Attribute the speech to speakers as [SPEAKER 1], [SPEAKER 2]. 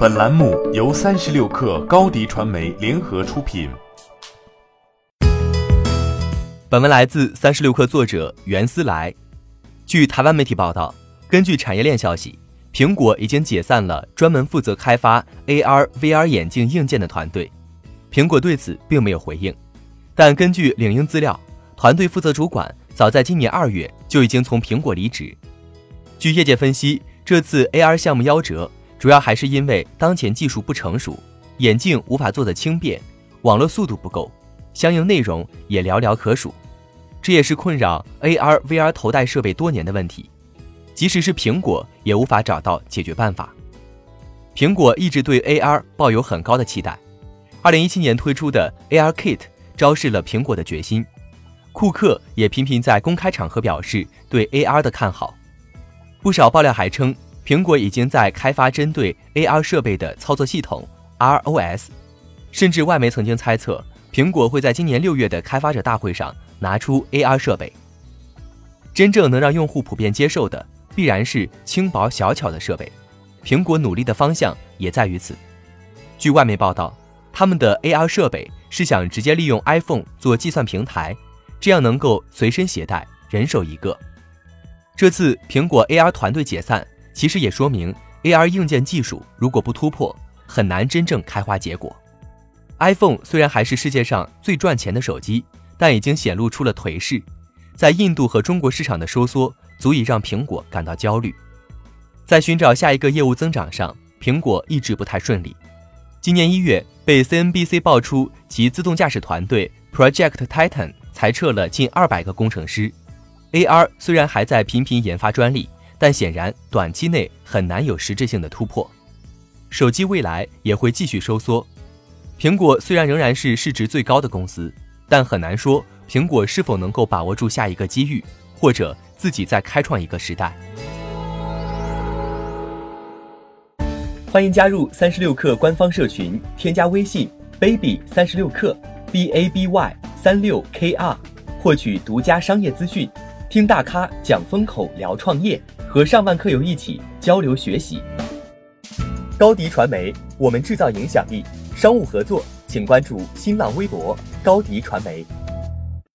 [SPEAKER 1] 本栏目由三十六氪高低传媒联合出品。
[SPEAKER 2] 本文来自三十六氪作者袁思来。据台湾媒体报道，根据产业链消息，苹果已经解散了专门负责开发 AR、VR 眼镜硬件的团队。苹果对此并没有回应，但根据领英资料，团队负责主管早在今年二月就已经从苹果离职。据业界分析，这次 AR 项目夭折。主要还是因为当前技术不成熟，眼镜无法做得轻便，网络速度不够，相应内容也寥寥可数。这也是困扰 AR、VR 头戴设备多年的问题。即使是苹果也无法找到解决办法。苹果一直对 AR 抱有很高的期待。二零一七年推出的 AR Kit 昭示了苹果的决心。库克也频频在公开场合表示对 AR 的看好。不少爆料还称。苹果已经在开发针对 AR 设备的操作系统 ROS，甚至外媒曾经猜测，苹果会在今年六月的开发者大会上拿出 AR 设备。真正能让用户普遍接受的，必然是轻薄小巧的设备。苹果努力的方向也在于此。据外媒报道，他们的 AR 设备是想直接利用 iPhone 做计算平台，这样能够随身携带，人手一个。这次苹果 AR 团队解散。其实也说明，AR 硬件技术如果不突破，很难真正开花结果。iPhone 虽然还是世界上最赚钱的手机，但已经显露出了颓势。在印度和中国市场的收缩，足以让苹果感到焦虑。在寻找下一个业务增长上，苹果一直不太顺利。今年一月，被 CNBC 爆出其自动驾驶团队 Project Titan 裁撤了近二百个工程师。AR 虽然还在频频研发专利。但显然，短期内很难有实质性的突破。手机未来也会继续收缩。苹果虽然仍然是市值最高的公司，但很难说苹果是否能够把握住下一个机遇，或者自己再开创一个时代。欢迎加入三十六氪官方社群，添加微信 baby 三十六氪 b a b y 三六 k r，获取独家商业资讯，听大咖讲风口，聊创业。和上万客友一起交流学习。高迪传媒，我们制造影响力。商务合作，请关注新浪微博高迪传媒。